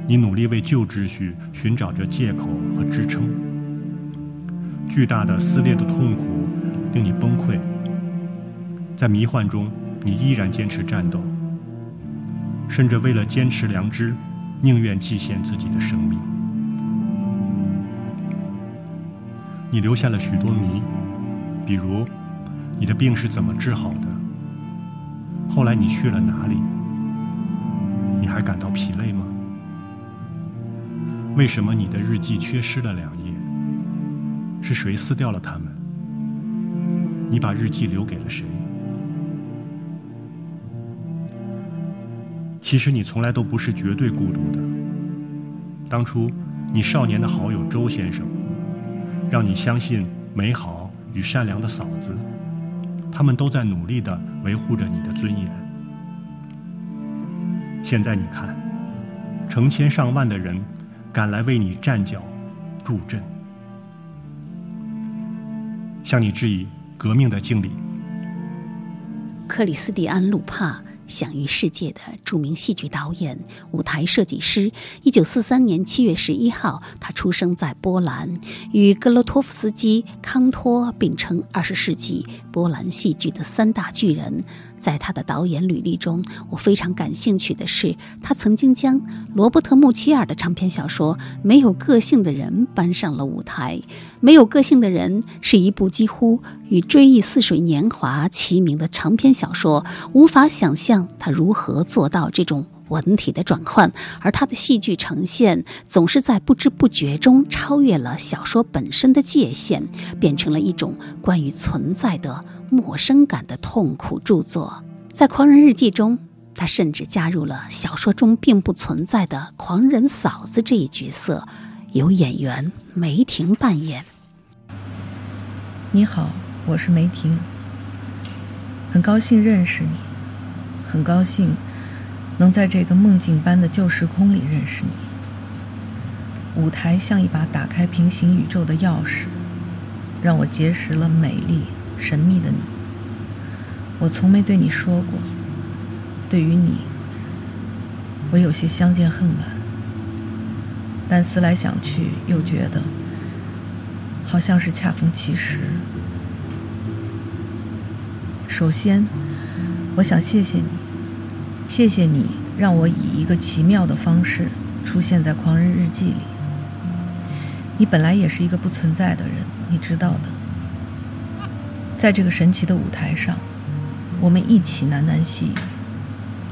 你努力为旧秩序寻找着借口和支撑。巨大的撕裂的痛苦令你崩溃。在迷幻中，你依然坚持战斗，甚至为了坚持良知，宁愿祭献自己的生命。你留下了许多谜，比如，你的病是怎么治好的？后来你去了哪里？你还感到疲累吗？为什么你的日记缺失了两页？是谁撕掉了它们？你把日记留给了谁？其实你从来都不是绝对孤独的。当初，你少年的好友周先生。让你相信美好与善良的嫂子，他们都在努力的维护着你的尊严。现在你看，成千上万的人赶来为你站脚、助阵，向你致以革命的敬礼。克里斯蒂安·鲁帕。享誉世界的著名戏剧导演、舞台设计师。一九四三年七月十一号，他出生在波兰，与格罗托夫斯基、康托并称二十世纪波兰戏剧的三大巨人。在他的导演履历中，我非常感兴趣的是，他曾经将罗伯特·穆齐尔的长篇小说《没有个性的人》搬上了舞台。《没有个性的人》是一部几乎与《追忆似水年华》齐名的长篇小说，无法想象他如何做到这种文体的转换，而他的戏剧呈现总是在不知不觉中超越了小说本身的界限，变成了一种关于存在的。陌生感的痛苦著作，在《狂人日记》中，他甚至加入了小说中并不存在的狂人嫂子这一角色，由演员梅婷扮演。你好，我是梅婷，很高兴认识你，很高兴能在这个梦境般的旧时空里认识你。舞台像一把打开平行宇宙的钥匙，让我结识了美丽。神秘的你，我从没对你说过。对于你，我有些相见恨晚。但思来想去，又觉得好像是恰逢其时。首先，我想谢谢你，谢谢你让我以一个奇妙的方式出现在《狂人日记》里。你本来也是一个不存在的人，你知道的。在这个神奇的舞台上，我们一起喃喃细语，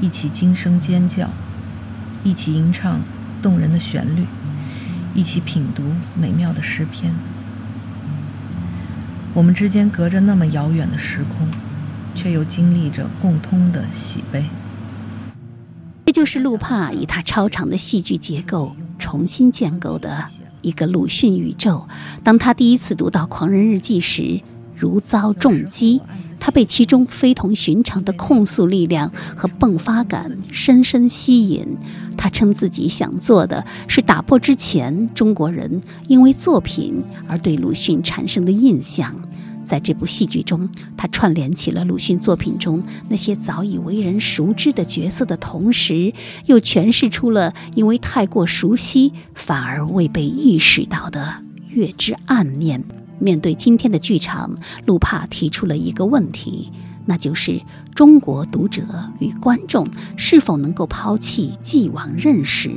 一起惊声尖叫，一起吟唱动人的旋律，一起品读美妙的诗篇。我们之间隔着那么遥远的时空，却又经历着共通的喜悲。就是路帕以他超长的戏剧结构重新建构的一个鲁迅宇宙。当他第一次读到《狂人日记》时，如遭重击，他被其中非同寻常的控诉力量和迸发感深深吸引。他称自己想做的是打破之前中国人因为作品而对鲁迅产生的印象。在这部戏剧中，他串联起了鲁迅作品中那些早已为人熟知的角色的同时，又诠释出了因为太过熟悉反而未被意识到的月之暗面。面对今天的剧场，路帕提出了一个问题，那就是中国读者与观众是否能够抛弃既往认识，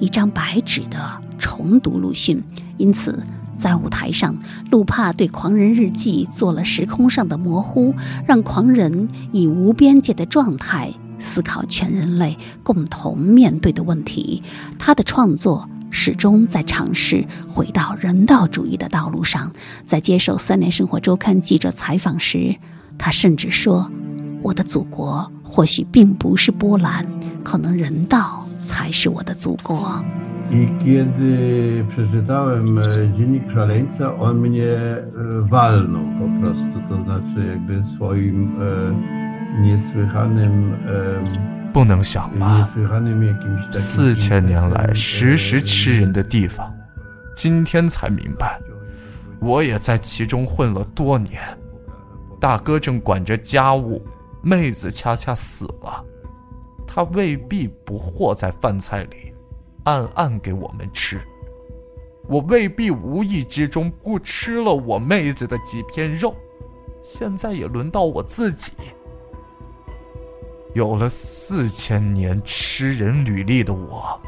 一张白纸的重读鲁迅。因此。在舞台上，路帕对《狂人日记》做了时空上的模糊，让狂人以无边界的状态思考全人类共同面对的问题。他的创作始终在尝试回到人道主义的道路上。在接受《三联生活周刊》记者采访时，他甚至说：“我的祖国或许并不是波兰，可能人道才是我的祖国。” I kiedy przeczytałem Dziennik Szaleńca, on mnie walnął po prostu, to znaczy jakby swoim niesłychanym 不能想吗？四千年来时时吃人的地方，今天才明白，我也在其中混了多年。大哥正管着家务，妹子恰恰死了，他未必不和在饭菜里。暗暗给我们吃，我未必无意之中不吃了我妹子的几片肉，现在也轮到我自己。有了四千年吃人履历的我，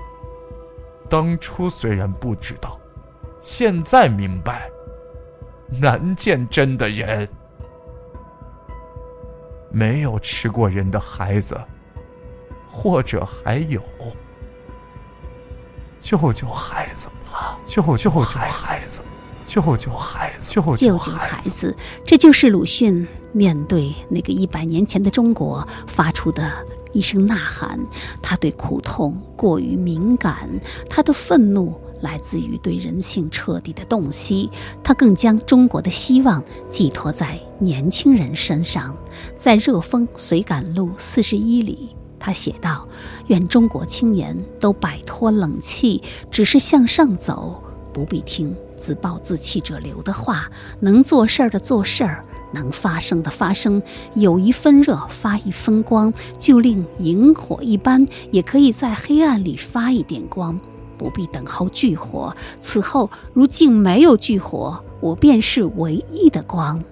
当初虽然不知道，现在明白，难见真的人。没有吃过人的孩子，或者还有。救救孩子吧！救救孩子！救救孩子！救救孩子！这就是鲁迅面对那个一百年前的中国发出的一声呐喊。他对苦痛过于敏感，他的愤怒来自于对人性彻底的洞悉。他更将中国的希望寄托在年轻人身上。在《热风随感录四十一》里。他写道：“愿中国青年都摆脱冷气，只是向上走，不必听自暴自弃者流的话。能做事儿的做事儿，能发声的发声。有一分热，发一分光，就令萤火一般，也可以在黑暗里发一点光。不必等候炬火，此后如竟没有炬火，我便是唯一的光。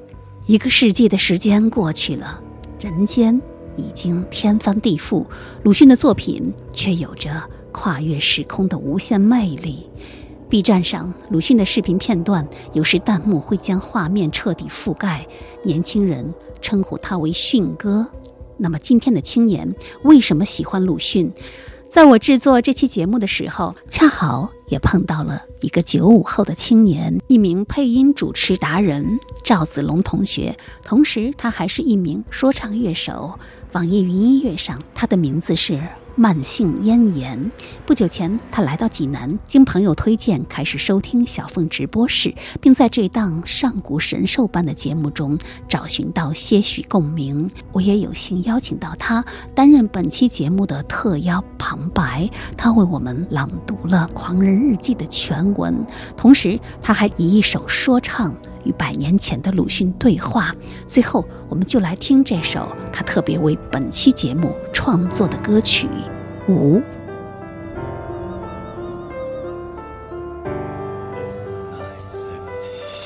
一个世纪的时间过去了，人间。”已经天翻地覆，鲁迅的作品却有着跨越时空的无限魅力。B 站上鲁迅的视频片段，有时弹幕会将画面彻底覆盖，年轻人称呼他为“迅哥”。那么，今天的青年为什么喜欢鲁迅？在我制作这期节目的时候，恰好也碰到了一个九五后的青年，一名配音主持达人赵子龙同学，同时他还是一名说唱乐手。网易云音乐上，他的名字是。慢性咽炎。不久前，他来到济南，经朋友推荐，开始收听小凤直播室，并在这档上古神兽般的节目中找寻到些许共鸣。我也有幸邀请到他担任本期节目的特邀旁白，他为我们朗读了《狂人日记》的全文，同时他还以一首说唱。与百年前的鲁迅对话。最后，我们就来听这首他特别为本期节目创作的歌曲《五》。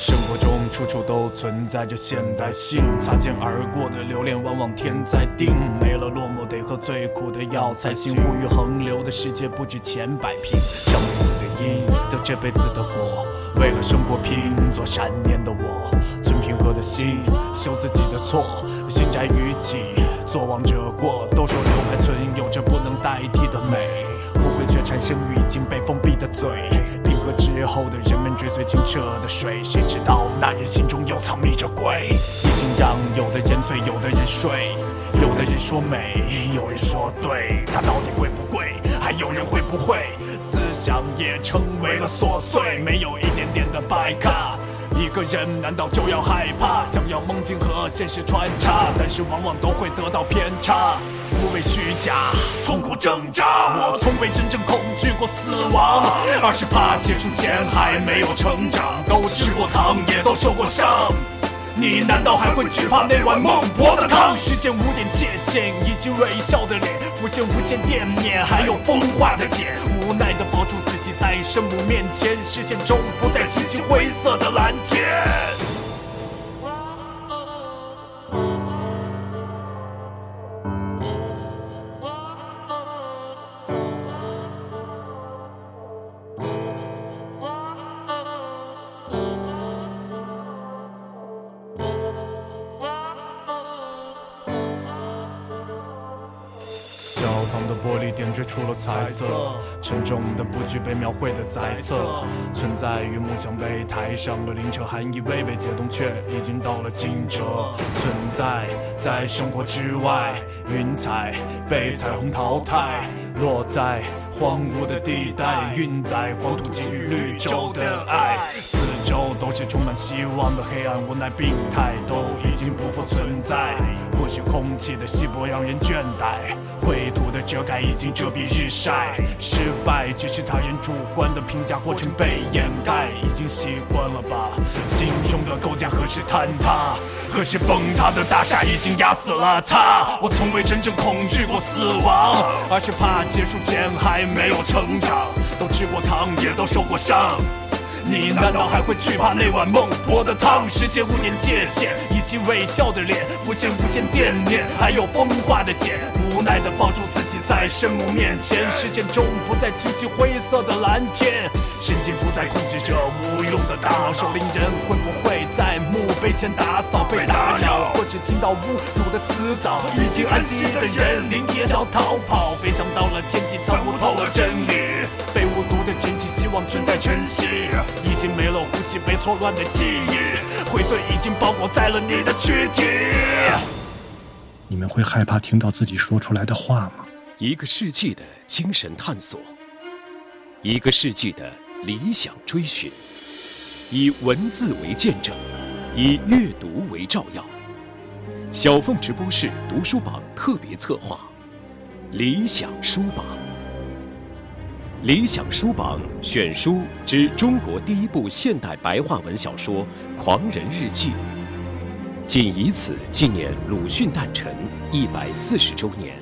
生活中处处都存在着现代性，擦肩而过的留恋，往往天在定。没了落寞，得喝最苦的药才行。物欲横流的世界，不止钱摆平。因得这辈子的果。为了生活拼做善念的我，存平和的心，修自己的错，心斋于己，做王者过。都说留牌存有着不能代替的美，误会却产生于已经被封闭的嘴。冰河之后的人们追随清澈的水，谁知道那人心中又藏匿着鬼？已经让有的人醉，有的人睡，有的人说美，有人说对，它到底贵不贵？还有人会不会？思想也成为了琐碎，没有一点点的白卡。一个人难道就要害怕？想要梦境和现实穿插，但是往往都会得到偏差。无畏虚假，痛苦挣扎。我从未真正恐惧过死亡，而是怕结束前还没有成长。都吃过糖，也都受过伤。你难道还会惧怕那碗孟婆的汤？时间无点界限，以及微笑的脸，浮现无限惦念，还有风化的茧。无奈的抱住自己，在圣母面前，视线中不再漆漆灰色的蓝天。出了彩色，沉重的布局被描绘的载色，存在于梦想被抬上了灵车，还以为被解冻，却已经到了惊蛰。存在在生活之外，云彩被彩虹淘汰，落在荒芜的地带，运载黄土及绿洲的爱。四周都是充满希望的黑暗，无奈病态都已经不复存在。或许空气的稀薄让人倦怠，绘图的遮盖已经遮蔽日晒。失败只是他人主观的评价，过程被掩盖，已经习惯了吧？心中的构架何时坍塌？何时崩塌的大厦已经压死了他？我从未真正恐惧过死亡，而是怕结束前还没有成长。都吃过糖，也都受过伤。你难道还会惧怕那碗孟婆的汤？世间无点界限，以及微笑的脸，浮现无限惦念，还有风化的茧。无奈的抱住自己，在圣母面前，视线中不再清晰灰色的蓝天，神经不再控制着无用的大脑。守灵人会不会在墓碑前打扫被打扰，或只听到侮辱的辞藻？已经安息的人，灵体也想逃跑，飞翔到了天际，参悟透了真理。被误读的真迹，希望存在晨曦。已经没了呼吸，被错乱的记忆，灰碎已经包裹在了你的躯体。你们会害怕听到自己说出来的话吗？一个世纪的精神探索，一个世纪的理想追寻，以文字为见证，以阅读为照耀。小凤直播室读书榜特别策划，《理想书榜》。理想书榜选书之中国第一部现代白话文小说《狂人日记》，仅以此纪念鲁迅诞辰一百四十周年。